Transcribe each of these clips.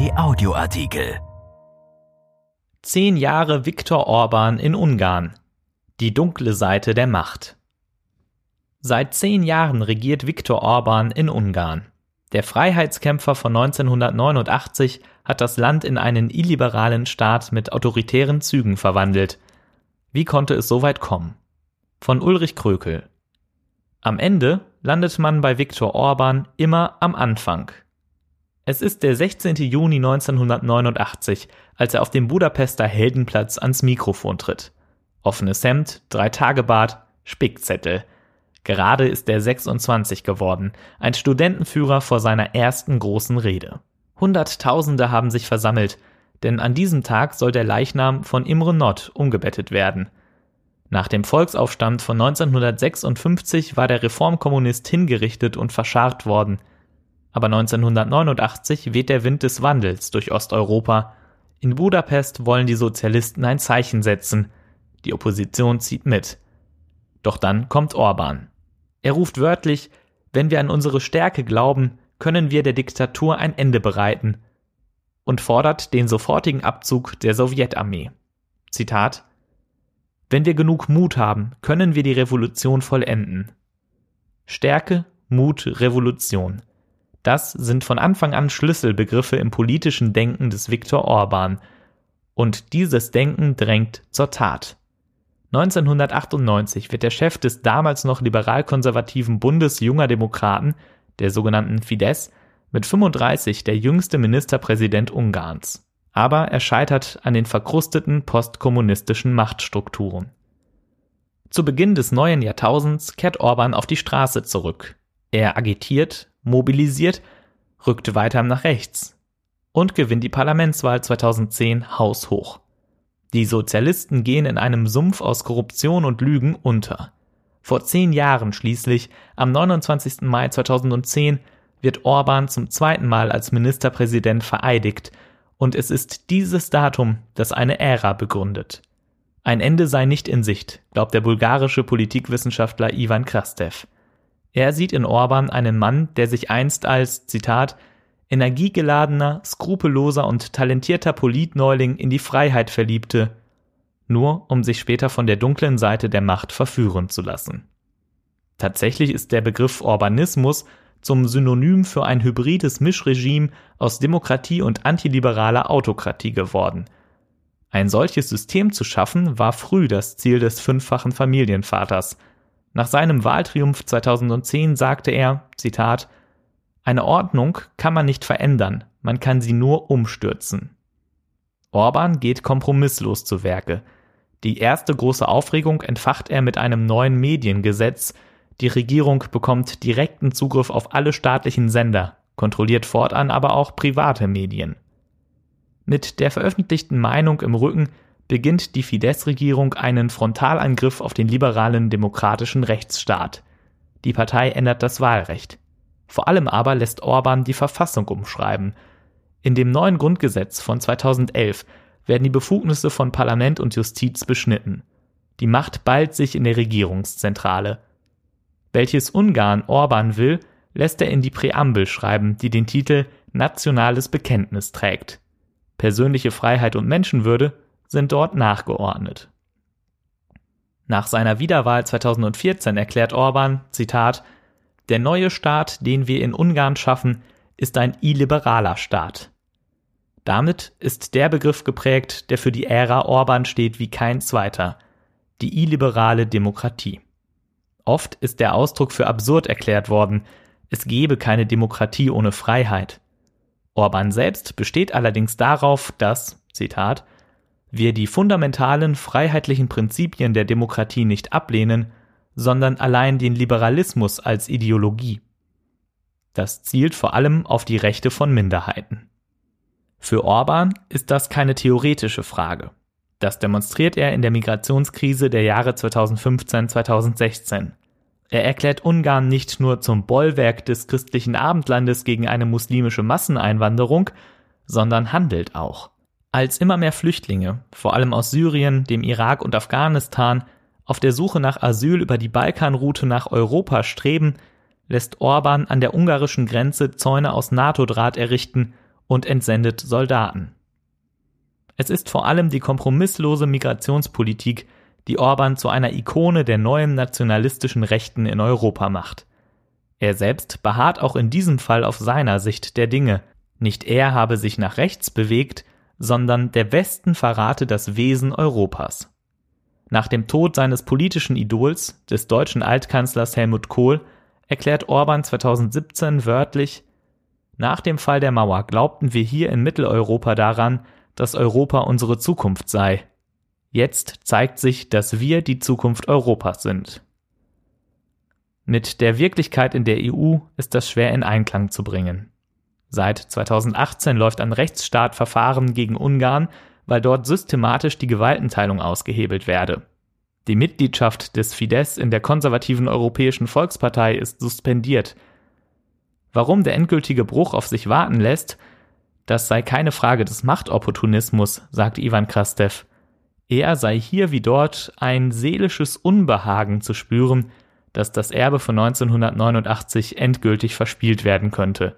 RP Audioartikel. Zehn Jahre Viktor Orban in Ungarn. Die dunkle Seite der Macht. Seit zehn Jahren regiert Viktor Orban in Ungarn. Der Freiheitskämpfer von 1989 hat das Land in einen illiberalen Staat mit autoritären Zügen verwandelt. Wie konnte es so weit kommen? Von Ulrich Krökel. Am Ende landet man bei Viktor Orban immer am Anfang. Es ist der 16. Juni 1989, als er auf dem Budapester Heldenplatz ans Mikrofon tritt. Offenes Hemd, Drei-Tage-Bart, Spickzettel. Gerade ist er 26 geworden, ein Studentenführer vor seiner ersten großen Rede. Hunderttausende haben sich versammelt, denn an diesem Tag soll der Leichnam von Imre Nott umgebettet werden. Nach dem Volksaufstand von 1956 war der Reformkommunist hingerichtet und verscharrt worden. Aber 1989 weht der Wind des Wandels durch Osteuropa. In Budapest wollen die Sozialisten ein Zeichen setzen. Die Opposition zieht mit. Doch dann kommt Orban. Er ruft wörtlich, wenn wir an unsere Stärke glauben, können wir der Diktatur ein Ende bereiten und fordert den sofortigen Abzug der Sowjetarmee. Zitat wenn wir genug Mut haben, können wir die Revolution vollenden. Stärke, Mut, Revolution. Das sind von Anfang an Schlüsselbegriffe im politischen Denken des Viktor Orban. Und dieses Denken drängt zur Tat. 1998 wird der Chef des damals noch liberal-konservativen Bundes junger Demokraten, der sogenannten Fidesz, mit 35 der jüngste Ministerpräsident Ungarns aber er scheitert an den verkrusteten postkommunistischen Machtstrukturen. Zu Beginn des neuen Jahrtausends kehrt Orban auf die Straße zurück. Er agitiert, mobilisiert, rückt weiter nach rechts und gewinnt die Parlamentswahl 2010 haushoch. Die Sozialisten gehen in einem Sumpf aus Korruption und Lügen unter. Vor zehn Jahren schließlich, am 29. Mai 2010, wird Orban zum zweiten Mal als Ministerpräsident vereidigt und es ist dieses Datum, das eine Ära begründet. Ein Ende sei nicht in Sicht, glaubt der bulgarische Politikwissenschaftler Ivan Krastev. Er sieht in Orban einen Mann, der sich einst als, Zitat, energiegeladener, skrupelloser und talentierter Politneuling in die Freiheit verliebte, nur um sich später von der dunklen Seite der Macht verführen zu lassen. Tatsächlich ist der Begriff Orbanismus zum Synonym für ein hybrides Mischregime aus Demokratie und antiliberaler Autokratie geworden. Ein solches System zu schaffen, war früh das Ziel des fünffachen Familienvaters. Nach seinem Wahltriumph 2010 sagte er, Zitat, eine Ordnung kann man nicht verändern, man kann sie nur umstürzen. Orban geht kompromisslos zu Werke. Die erste große Aufregung entfacht er mit einem neuen Mediengesetz, die Regierung bekommt direkten Zugriff auf alle staatlichen Sender, kontrolliert fortan aber auch private Medien. Mit der veröffentlichten Meinung im Rücken beginnt die Fidesz-Regierung einen Frontalangriff auf den liberalen demokratischen Rechtsstaat. Die Partei ändert das Wahlrecht. Vor allem aber lässt Orban die Verfassung umschreiben. In dem neuen Grundgesetz von 2011 werden die Befugnisse von Parlament und Justiz beschnitten. Die Macht ballt sich in der Regierungszentrale. Welches Ungarn Orban will, lässt er in die Präambel schreiben, die den Titel Nationales Bekenntnis trägt. Persönliche Freiheit und Menschenwürde sind dort nachgeordnet. Nach seiner Wiederwahl 2014 erklärt Orban, Zitat, der neue Staat, den wir in Ungarn schaffen, ist ein illiberaler Staat. Damit ist der Begriff geprägt, der für die Ära Orban steht wie kein zweiter, die illiberale Demokratie. Oft ist der Ausdruck für absurd erklärt worden, es gebe keine Demokratie ohne Freiheit. Orban selbst besteht allerdings darauf, dass, Zitat, wir die fundamentalen freiheitlichen Prinzipien der Demokratie nicht ablehnen, sondern allein den Liberalismus als Ideologie. Das zielt vor allem auf die Rechte von Minderheiten. Für Orban ist das keine theoretische Frage. Das demonstriert er in der Migrationskrise der Jahre 2015-2016. Er erklärt Ungarn nicht nur zum Bollwerk des christlichen Abendlandes gegen eine muslimische Masseneinwanderung, sondern handelt auch. Als immer mehr Flüchtlinge, vor allem aus Syrien, dem Irak und Afghanistan, auf der Suche nach Asyl über die Balkanroute nach Europa streben, lässt Orban an der ungarischen Grenze Zäune aus NATO-Draht errichten, und entsendet Soldaten. Es ist vor allem die kompromisslose Migrationspolitik, die Orban zu einer Ikone der neuen nationalistischen Rechten in Europa macht. Er selbst beharrt auch in diesem Fall auf seiner Sicht der Dinge. Nicht er habe sich nach rechts bewegt, sondern der Westen verrate das Wesen Europas. Nach dem Tod seines politischen Idols, des deutschen Altkanzlers Helmut Kohl, erklärt Orban 2017 wörtlich Nach dem Fall der Mauer glaubten wir hier in Mitteleuropa daran, dass Europa unsere Zukunft sei. Jetzt zeigt sich, dass wir die Zukunft Europas sind. Mit der Wirklichkeit in der EU ist das schwer in Einklang zu bringen. Seit 2018 läuft ein Rechtsstaatverfahren gegen Ungarn, weil dort systematisch die Gewaltenteilung ausgehebelt werde. Die Mitgliedschaft des Fidesz in der konservativen Europäischen Volkspartei ist suspendiert. Warum der endgültige Bruch auf sich warten lässt, das sei keine Frage des Machtopportunismus, sagt Ivan Krastev. Er sei hier wie dort ein seelisches Unbehagen zu spüren, dass das Erbe von 1989 endgültig verspielt werden könnte.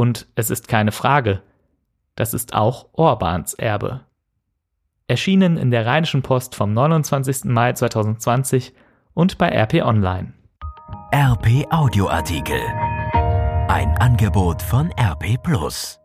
Und es ist keine Frage, das ist auch Orbans Erbe. Erschienen in der Rheinischen Post vom 29. Mai 2020 und bei RP Online. RP Audioartikel. Ein Angebot von RP Plus.